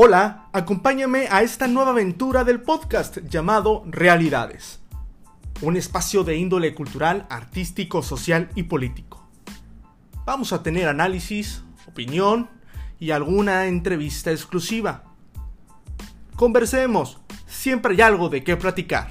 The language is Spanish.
Hola, acompáñame a esta nueva aventura del podcast llamado Realidades. Un espacio de índole cultural, artístico, social y político. Vamos a tener análisis, opinión y alguna entrevista exclusiva. Conversemos, siempre hay algo de qué platicar.